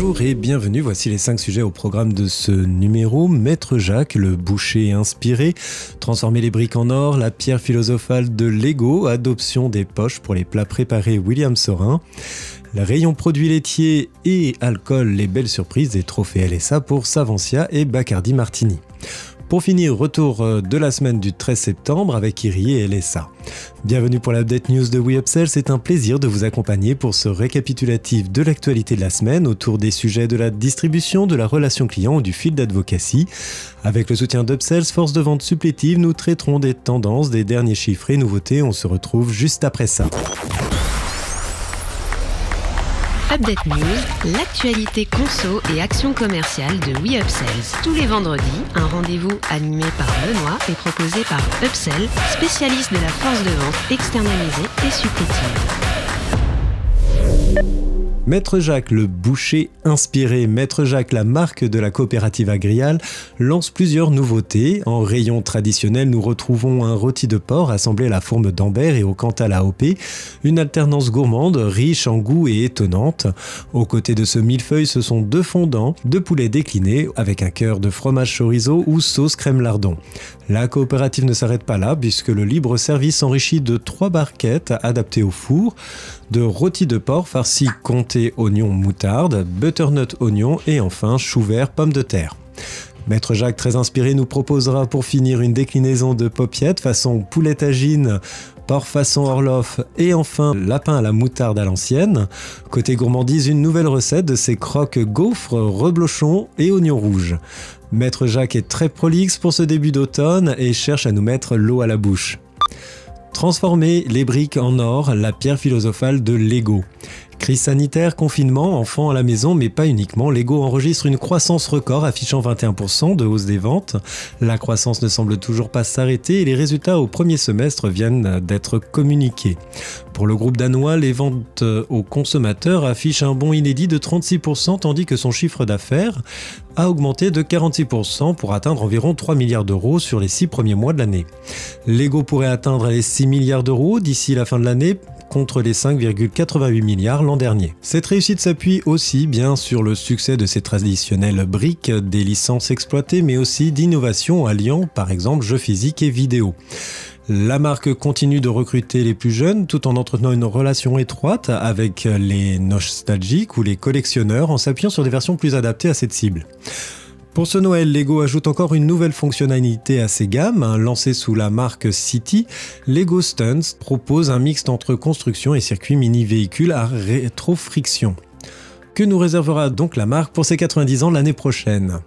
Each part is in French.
Bonjour et bienvenue, voici les 5 sujets au programme de ce numéro. Maître Jacques, le boucher inspiré, transformer les briques en or, la pierre philosophale de Lego, adoption des poches pour les plats préparés William Sorin, le rayon produits laitiers et alcool, les belles surprises des trophées LSA pour Savancia et Bacardi Martini. Pour finir, retour euh, de la semaine du 13 septembre avec Iri et LSA. Bienvenue pour l'update news de WeUpsell, c'est un plaisir de vous accompagner pour ce récapitulatif de l'actualité de la semaine autour des sujets de la distribution, de la relation client ou du fil d'advocacy. Avec le soutien d'Upsells, force de vente supplétive, nous traiterons des tendances, des derniers chiffres et nouveautés. On se retrouve juste après ça. Update News, l'actualité conso et action commerciale de WeUpsells. Tous les vendredis, un rendez-vous animé par Benoît et proposé par Upsell, spécialiste de la force de vente externalisée et supplétive. Maître Jacques, le boucher inspiré, Maître Jacques, la marque de la coopérative agriale, lance plusieurs nouveautés. En rayon traditionnel, nous retrouvons un rôti de porc assemblé à la forme d'Ambert et au Cantal AOP, une alternance gourmande, riche en goût et étonnante. Aux côtés de ce millefeuille, ce sont deux fondants, deux poulets déclinés avec un cœur de fromage chorizo ou sauce crème lardon. La coopérative ne s'arrête pas là puisque le libre service s'enrichit de trois barquettes adaptées au four, de rôti de porc farci comté oignon moutarde, butternut oignon et enfin chou vert pomme de terre. Maître Jacques, très inspiré, nous proposera pour finir une déclinaison de popiettes façon poulet tagine, porc façon Orloff et enfin lapin à la moutarde à l'ancienne. Côté gourmandise, une nouvelle recette de ces croques gaufres, reblochons et oignons rouges. Maître Jacques est très prolixe pour ce début d'automne et cherche à nous mettre l'eau à la bouche. Transformer les briques en or, la pierre philosophale de Lego. Crise sanitaire, confinement, enfants à la maison, mais pas uniquement. Lego enregistre une croissance record affichant 21% de hausse des ventes. La croissance ne semble toujours pas s'arrêter et les résultats au premier semestre viennent d'être communiqués. Pour le groupe danois, les ventes aux consommateurs affichent un bond inédit de 36% tandis que son chiffre d'affaires a augmenté de 46% pour atteindre environ 3 milliards d'euros sur les 6 premiers mois de l'année. Lego pourrait atteindre les 6 milliards d'euros d'ici la fin de l'année contre les 5,88 milliards l'an dernier. Cette réussite s'appuie aussi bien sur le succès de ces traditionnelles briques, des licences exploitées, mais aussi d'innovations alliant par exemple jeux physiques et vidéo. La marque continue de recruter les plus jeunes tout en entretenant une relation étroite avec les nostalgiques ou les collectionneurs en s'appuyant sur des versions plus adaptées à cette cible. Pour ce Noël, Lego ajoute encore une nouvelle fonctionnalité à ses gammes. Hein, lancée sous la marque City, Lego Stunts propose un mix entre construction et circuit mini-véhicule à rétrofriction. Que nous réservera donc la marque pour ses 90 ans l'année prochaine?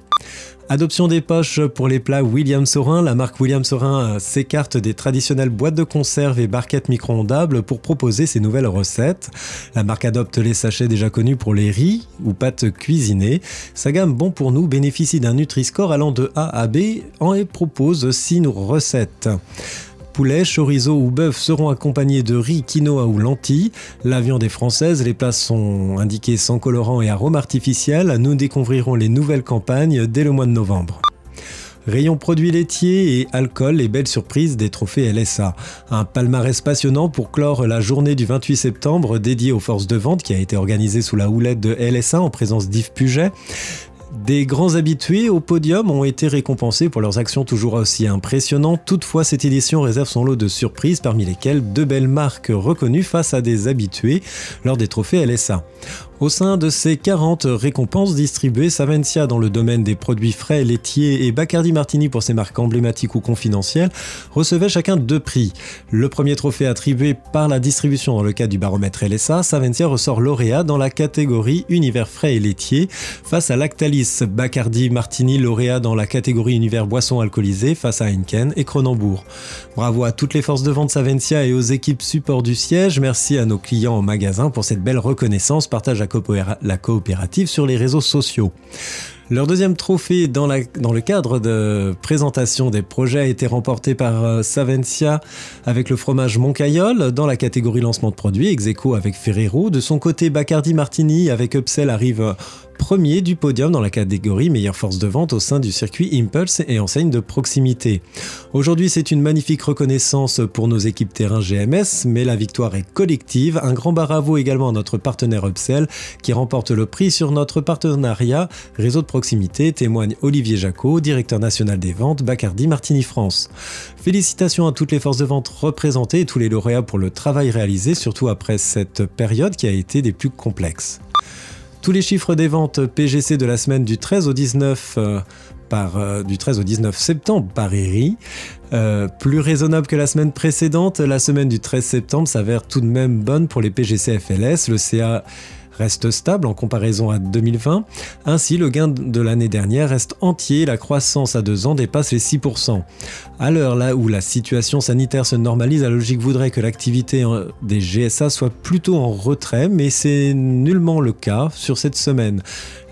Adoption des poches pour les plats William Sorin. La marque William Sorin s'écarte des traditionnelles boîtes de conserve et barquettes micro-ondables pour proposer ses nouvelles recettes. La marque adopte les sachets déjà connus pour les riz ou pâtes cuisinées. Sa gamme Bon pour nous bénéficie d'un Nutri-Score allant de A à B et propose 6 recettes. Poulet, chorizo ou bœuf seront accompagnés de riz, quinoa ou lentilles. La viande est française, les plats sont indiqués sans colorant et arômes artificiels. Nous découvrirons les nouvelles campagnes dès le mois de novembre. Rayon produits laitiers et alcool et belles surprises des trophées LSA. Un palmarès passionnant pour clore la journée du 28 septembre dédiée aux forces de vente qui a été organisée sous la houlette de LSA en présence d'Yves Puget. Des grands habitués au podium ont été récompensés pour leurs actions toujours aussi impressionnantes. Toutefois, cette édition réserve son lot de surprises, parmi lesquelles deux belles marques reconnues face à des habitués lors des trophées LSA. Au sein de ces 40 récompenses distribuées, Savencia dans le domaine des produits frais, laitiers et Bacardi Martini pour ses marques emblématiques ou confidentielles recevaient chacun deux prix. Le premier trophée attribué par la distribution dans le cadre du baromètre LSA, Savencia ressort lauréat dans la catégorie univers frais et laitier face à Lactalis, Bacardi Martini lauréat dans la catégorie univers boissons alcoolisées face à Heineken et Cronenbourg. Bravo à toutes les forces de vente Savencia et aux équipes support du siège. Merci à nos clients en magasin pour cette belle reconnaissance. Partage la coopérative sur les réseaux sociaux. Leur deuxième trophée dans, le cadre de présentation des projets a été remporté par euh, Savencia avec le fromage Moncayol dans la catégorie lancement de produits, ex avec Ferrero. De son côté, Bacardi Martini avec Upsell arrive premier du podium dans la catégorie meilleure force de vente au sein du circuit Impulse et enseigne de proximité. Aujourd'hui, c'est une magnifique reconnaissance pour nos équipes terrain GMS, mais la victoire est collective. Un grand bravo également à notre partenaire Upsell qui remporte le prix sur notre partenariat réseau de proximité, témoigne Olivier Jacot, directeur national des ventes Bacardi Martini France. Félicitations à toutes les forces de vente représentées et tous les lauréats pour le travail réalisé, surtout après cette période qui a été des plus complexes. Tous les chiffres des ventes PGC de la semaine du 13 au 19 euh, par, euh, du 13 au 19 septembre par ERI. Euh, plus raisonnable que la semaine précédente, la semaine du 13 septembre s'avère tout de même bonne pour les PGC FLS. Le CA reste stable en comparaison à 2020. Ainsi, le gain de l'année dernière reste entier, la croissance à deux ans dépasse les 6%. À l'heure là où la situation sanitaire se normalise, la logique voudrait que l'activité des GSA soit plutôt en retrait, mais c'est nullement le cas sur cette semaine.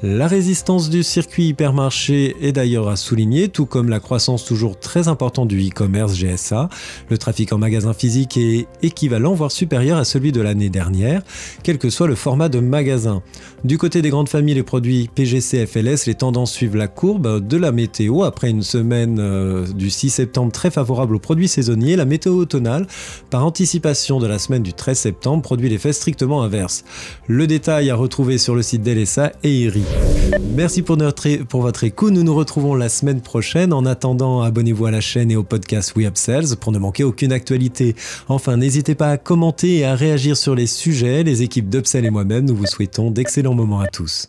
La résistance du circuit hypermarché est d'ailleurs à souligner, tout comme la croissance toujours très importante du e-commerce GSA. Le trafic en magasin physique est équivalent, voire supérieur à celui de l'année dernière, quel que soit le format de magasin. Du côté des grandes familles, les produits PGC FLS, les tendances suivent la courbe de la météo. Après une semaine euh, du 6 septembre très favorable aux produits saisonniers, la météo automnale, par anticipation de la semaine du 13 septembre, produit l'effet strictement inverse. Le détail à retrouver sur le site d'Elessa et IRI. Merci pour, notre, pour votre écoute. Nous nous retrouvons la semaine prochaine. En attendant, abonnez-vous à la chaîne et au podcast We Sales pour ne manquer aucune actualité. Enfin, n'hésitez pas à commenter et à réagir sur les sujets. Les équipes d'Upsell et moi-même, nous vous souhaitons d'excellents moments à tous.